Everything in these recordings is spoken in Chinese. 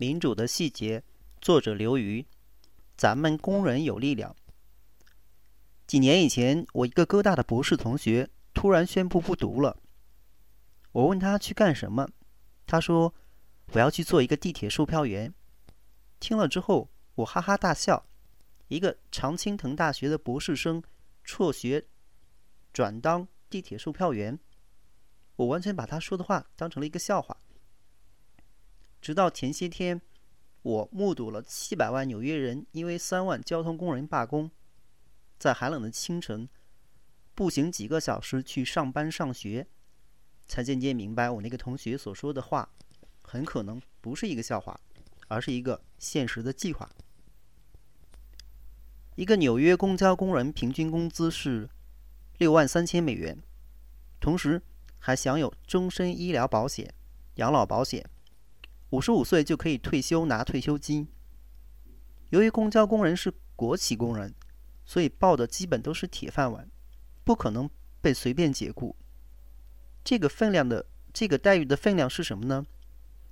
民主的细节，作者刘瑜。咱们工人有力量。几年以前，我一个哥大的博士同学突然宣布不读了。我问他去干什么，他说：“我要去做一个地铁售票员。”听了之后，我哈哈大笑。一个常青藤大学的博士生辍学转当地铁售票员，我完全把他说的话当成了一个笑话。直到前些天，我目睹了七百万纽约人因为三万交通工人罢工，在寒冷的清晨步行几个小时去上班上学，才渐渐明白我那个同学所说的话很可能不是一个笑话，而是一个现实的计划。一个纽约公交工人平均工资是六万三千美元，同时还享有终身医疗保险、养老保险，五十五岁就可以退休拿退休金。由于公交工人是国企工人，所以报的基本都是铁饭碗，不可能被随便解雇。这个分量的这个待遇的分量是什么呢？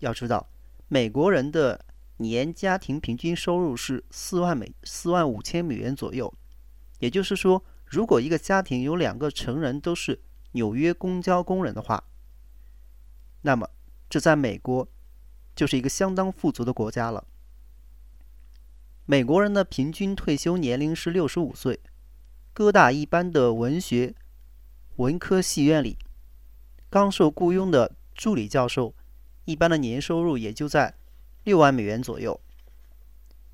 要知道，美国人的。年家庭平均收入是四万美四万五千美元左右，也就是说，如果一个家庭有两个成人都是纽约公交工人的话，那么这在美国就是一个相当富足的国家了。美国人的平均退休年龄是六十五岁，哥大一般的文学文科系院里，刚受雇佣的助理教授，一般的年收入也就在。六万美元左右，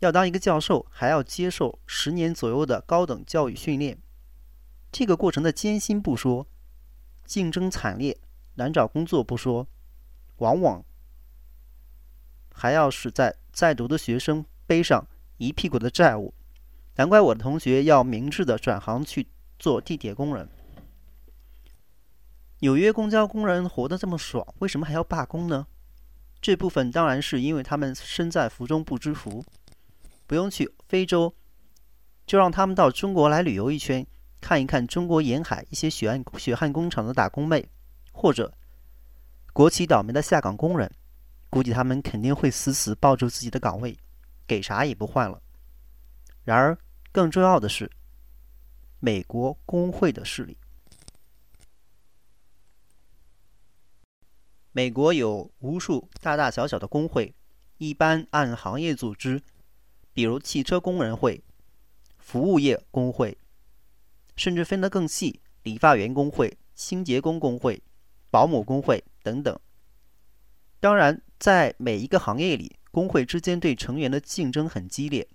要当一个教授，还要接受十年左右的高等教育训练。这个过程的艰辛不说，竞争惨烈、难找工作不说，往往还要使在在读的学生背上一屁股的债务。难怪我的同学要明智的转行去做地铁工人。纽约公交工人活得这么爽，为什么还要罢工呢？这部分当然是因为他们身在福中不知福，不用去非洲，就让他们到中国来旅游一圈，看一看中国沿海一些血汗血汗工厂的打工妹，或者国企倒霉的下岗工人，估计他们肯定会死死抱住自己的岗位，给啥也不换了。然而，更重要的是，美国工会的势力。美国有无数大大小小的工会，一般按行业组织，比如汽车工人会、服务业工会，甚至分得更细，理发员工会、清洁工工会、保姆工会等等。当然，在每一个行业里，工会之间对成员的竞争很激烈，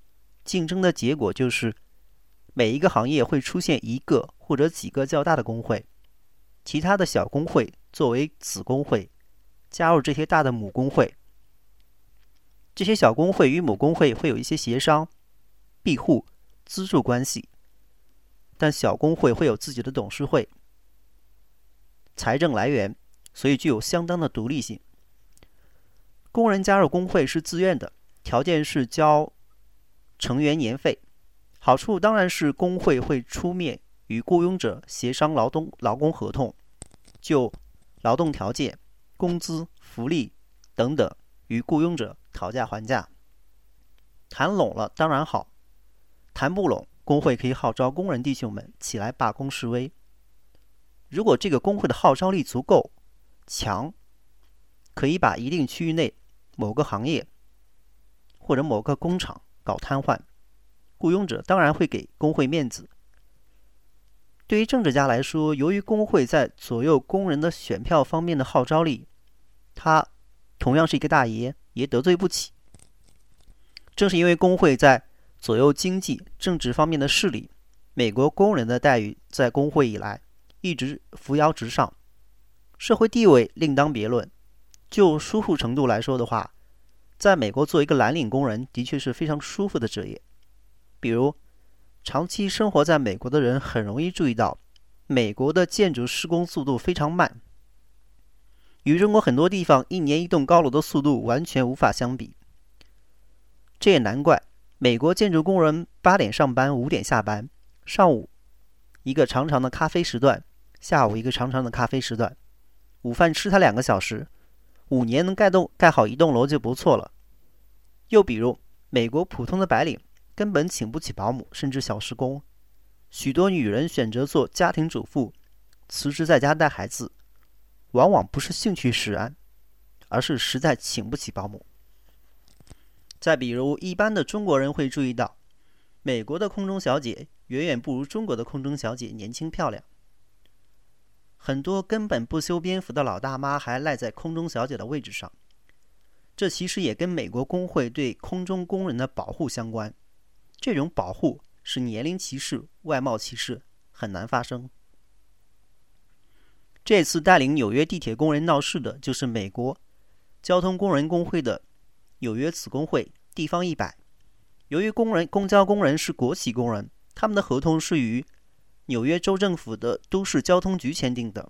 竞争的结果就是每一个行业会出现一个或者几个较大的工会，其他的小工会作为子工会。加入这些大的母工会，这些小工会与母工会会有一些协商、庇护、资助关系，但小工会会有自己的董事会、财政来源，所以具有相当的独立性。工人加入工会是自愿的，条件是交成员年费。好处当然是工会会出面与雇佣者协商劳动劳工合同，就劳动条件。工资、福利等等，与雇佣者讨价还价，谈拢了当然好，谈不拢，工会可以号召工人弟兄们起来罢工示威。如果这个工会的号召力足够强，可以把一定区域内某个行业或者某个工厂搞瘫痪，雇佣者当然会给工会面子。对于政治家来说，由于工会在左右工人的选票方面的号召力。他同样是一个大爷，也得罪不起。正是因为工会在左右经济、政治方面的势力，美国工人的待遇在工会以来一直扶摇直上，社会地位另当别论。就舒服程度来说的话，在美国做一个蓝领工人的确是非常舒服的职业。比如，长期生活在美国的人很容易注意到，美国的建筑施工速度非常慢。与中国很多地方一年一栋高楼的速度完全无法相比，这也难怪。美国建筑工人八点上班，五点下班，上午一个长长的咖啡时段，下午一个长长的咖啡时段，午饭吃它两个小时，五年能盖栋盖好一栋楼就不错了。又比如，美国普通的白领根本请不起保姆，甚至小时工。许多女人选择做家庭主妇，辞职在家带孩子，往往不是兴趣使然，而是实在请不起保姆。再比如，一般的中国人会注意到，美国的空中小姐远远不如中国的空中小姐年轻漂亮。很多根本不修边幅的老大妈还赖在空中小姐的位置上，这其实也跟美国工会对空中工人的保护相关。这种保护。是年龄歧视、外貌歧视很难发生。这次带领纽约地铁工人闹事的就是美国交通工人工会的纽约子工会地方一百。由于工人公交工人是国企工人，他们的合同是与纽约州政府的都市交通局签订的。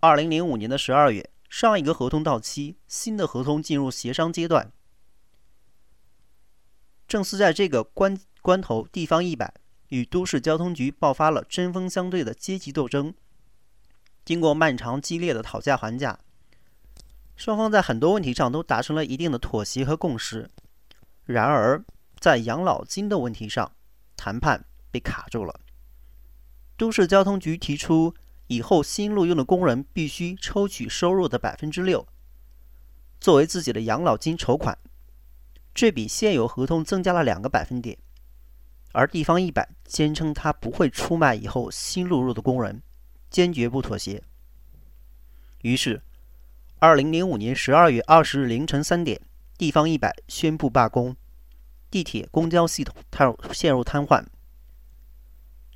二零零五年的十二月，上一个合同到期，新的合同进入协商阶段。正是在这个关。关头，地方一百与都市交通局爆发了针锋相对的阶级斗争。经过漫长激烈的讨价还价，双方在很多问题上都达成了一定的妥协和共识。然而，在养老金的问题上，谈判被卡住了。都市交通局提出，以后新录用的工人必须抽取收入的百分之六，作为自己的养老金筹款，这比现有合同增加了两个百分点。而地方一百坚称他不会出卖以后新录入的工人，坚决不妥协。于是，二零零五年十二月二十日凌晨三点，地方一百宣布罢工，地铁、公交系统瘫陷入瘫痪。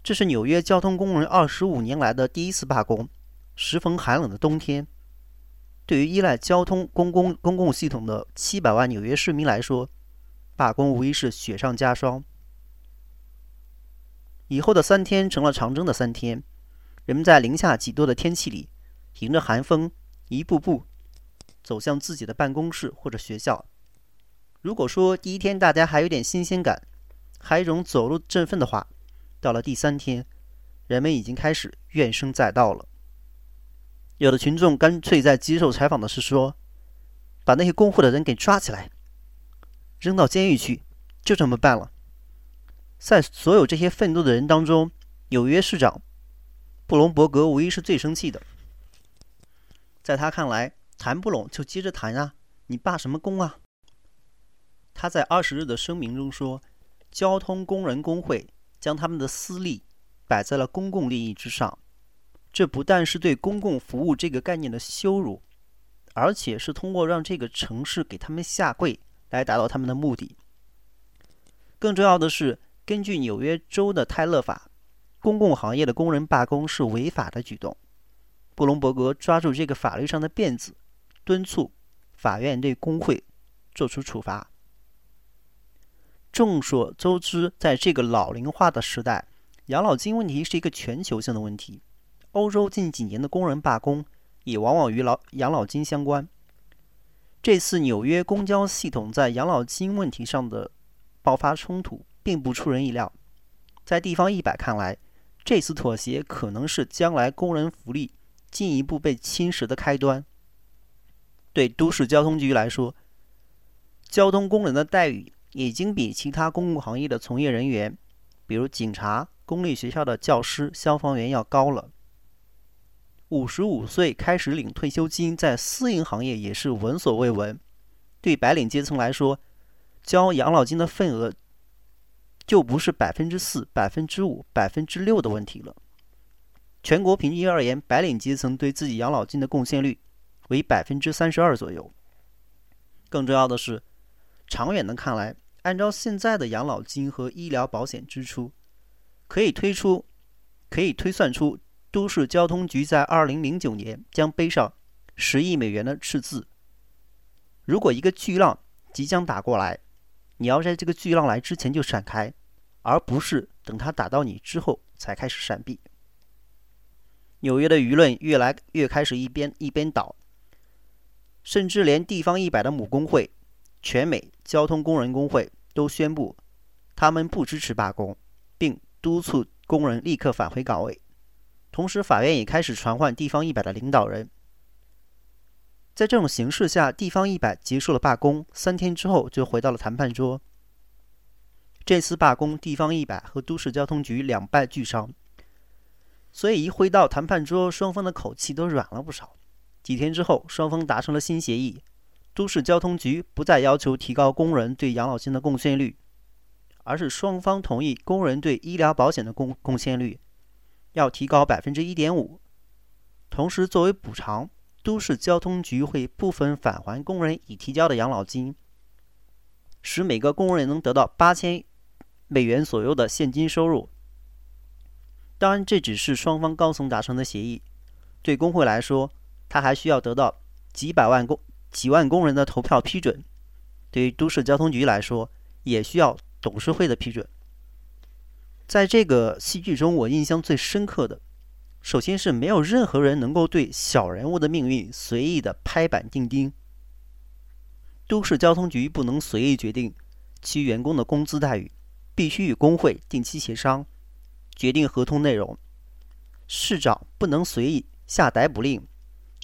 这是纽约交通工人二十五年来的第一次罢工。时逢寒冷的冬天，对于依赖交通公共公共系统的七百万纽约市民来说，罢工无疑是雪上加霜。以后的三天成了长征的三天，人们在零下几度的天气里，迎着寒风，一步步走向自己的办公室或者学校。如果说第一天大家还有点新鲜感，还有一种走路振奋的话，到了第三天，人们已经开始怨声载道了。有的群众干脆在接受采访的时说：“把那些工会的人给抓起来，扔到监狱去，就这么办了。”在所有这些愤怒的人当中，纽约市长布隆伯格无疑是最生气的。在他看来，谈不拢就接着谈啊，你罢什么工啊？他在二十日的声明中说：“交通工人工会将他们的私利摆在了公共利益之上，这不但是对公共服务这个概念的羞辱，而且是通过让这个城市给他们下跪来达到他们的目的。更重要的是。”根据纽约州的泰勒法，公共行业的工人罢工是违法的举动。布隆伯格抓住这个法律上的辫子，敦促法院对工会作出处罚。众所周知，在这个老龄化的时代，养老金问题是一个全球性的问题。欧洲近几年的工人罢工也往往与老养老金相关。这次纽约公交系统在养老金问题上的爆发冲突。并不出人意料，在地方一百看来，这次妥协可能是将来工人福利进一步被侵蚀的开端。对都市交通局来说，交通工人的待遇已经比其他公共行业的从业人员，比如警察、公立学校的教师、消防员要高了。五十五岁开始领退休金，在私营行业也是闻所未闻。对白领阶层来说，交养老金的份额。就不是百分之四、百分之五、百分之六的问题了。全国平均而言，白领阶层对自己养老金的贡献率为百分之三十二左右。更重要的是，长远的看来，按照现在的养老金和医疗保险支出，可以推出，可以推算出，都市交通局在二零零九年将背上十亿美元的赤字。如果一个巨浪即将打过来，你要在这个巨浪来之前就闪开，而不是等它打到你之后才开始闪避。纽约的舆论越来越开始一边一边倒，甚至连地方一百的母工会——全美交通工人工会都宣布，他们不支持罢工，并督促工人立刻返回岗位。同时，法院也开始传唤地方一百的领导人。在这种形势下，地方一百结束了罢工，三天之后就回到了谈判桌。这次罢工，地方一百和都市交通局两败俱伤，所以一回到谈判桌，双方的口气都软了不少。几天之后，双方达成了新协议，都市交通局不再要求提高工人对养老金的贡献率，而是双方同意工人对医疗保险的贡贡献率要提高百分之一点五，同时作为补偿。都市交通局会部分返还工人已提交的养老金，使每个工人能得到八千美元左右的现金收入。当然，这只是双方高层达成的协议。对工会来说，他还需要得到几百万工、几万工人的投票批准；对于都市交通局来说，也需要董事会的批准。在这个戏剧中，我印象最深刻的。首先是没有任何人能够对小人物的命运随意的拍板钉钉。都市交通局不能随意决定其员工的工资待遇，必须与工会定期协商，决定合同内容。市长不能随意下逮捕令，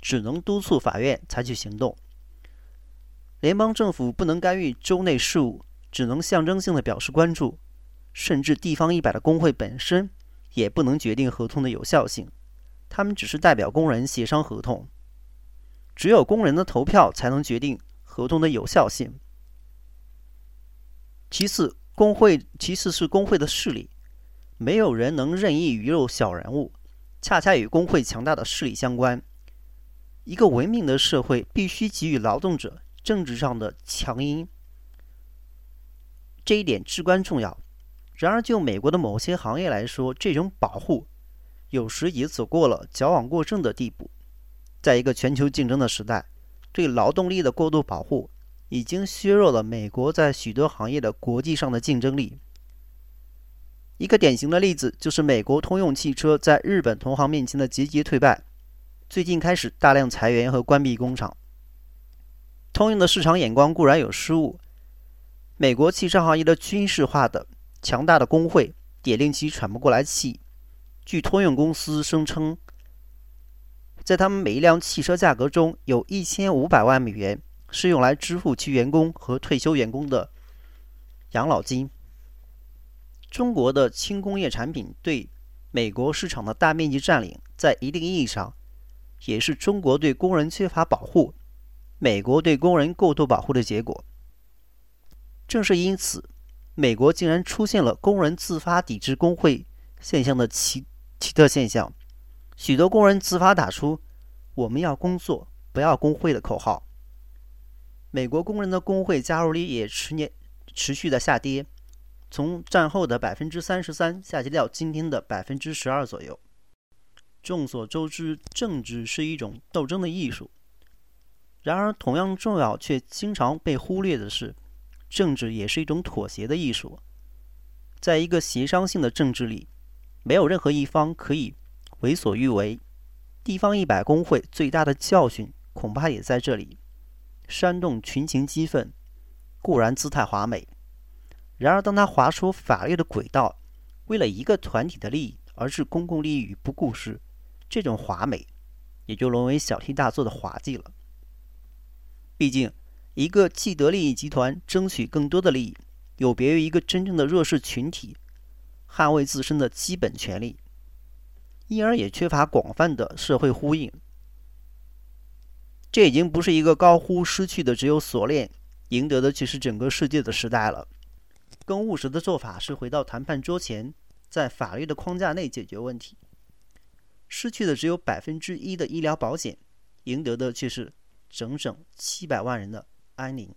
只能督促法院采取行动。联邦政府不能干预州内事务，只能象征性的表示关注。甚至地方一百的工会本身。也不能决定合同的有效性，他们只是代表工人协商合同。只有工人的投票才能决定合同的有效性。其次，工会其次是工会的势力，没有人能任意鱼肉小人物，恰恰与工会强大的势力相关。一个文明的社会必须给予劳动者政治上的强音，这一点至关重要。然而，就美国的某些行业来说，这种保护有时也走过了矫枉过正的地步。在一个全球竞争的时代，对劳动力的过度保护已经削弱了美国在许多行业的国际上的竞争力。一个典型的例子就是美国通用汽车在日本同行面前的节节退败，最近开始大量裁员和关闭工厂。通用的市场眼光固然有失误，美国汽车行业的军事化的。强大的工会也令其喘不过来气。据通用公司声称，在他们每一辆汽车价格中有一千五百万美元是用来支付其员工和退休员工的养老金。中国的轻工业产品对美国市场的大面积占领，在一定意义上也是中国对工人缺乏保护、美国对工人过度保护的结果。正是因此。美国竟然出现了工人自发抵制工会现象的奇奇特现象，许多工人自发打出“我们要工作，不要工会”的口号。美国工人的工会加入率也持年持续的下跌，从战后的百分之三十三下跌到今天的百分之十二左右。众所周知，政治是一种斗争的艺术，然而同样重要却经常被忽略的是。政治也是一种妥协的艺术，在一个协商性的政治里，没有任何一方可以为所欲为。地方一百工会最大的教训恐怕也在这里：煽动群情激愤固然姿态华美，然而当他划出法律的轨道，为了一个团体的利益而置公共利益于不顾时，这种华美也就沦为小题大做的滑稽了。毕竟。一个既得利益集团争取更多的利益，有别于一个真正的弱势群体捍卫自身的基本权利，因而也缺乏广泛的社会呼应。这已经不是一个高呼失去的只有锁链，赢得的却是整个世界的时代了。更务实的做法是回到谈判桌前，在法律的框架内解决问题。失去的只有百分之一的医疗保险，赢得的却是整整七百万人的。安宁。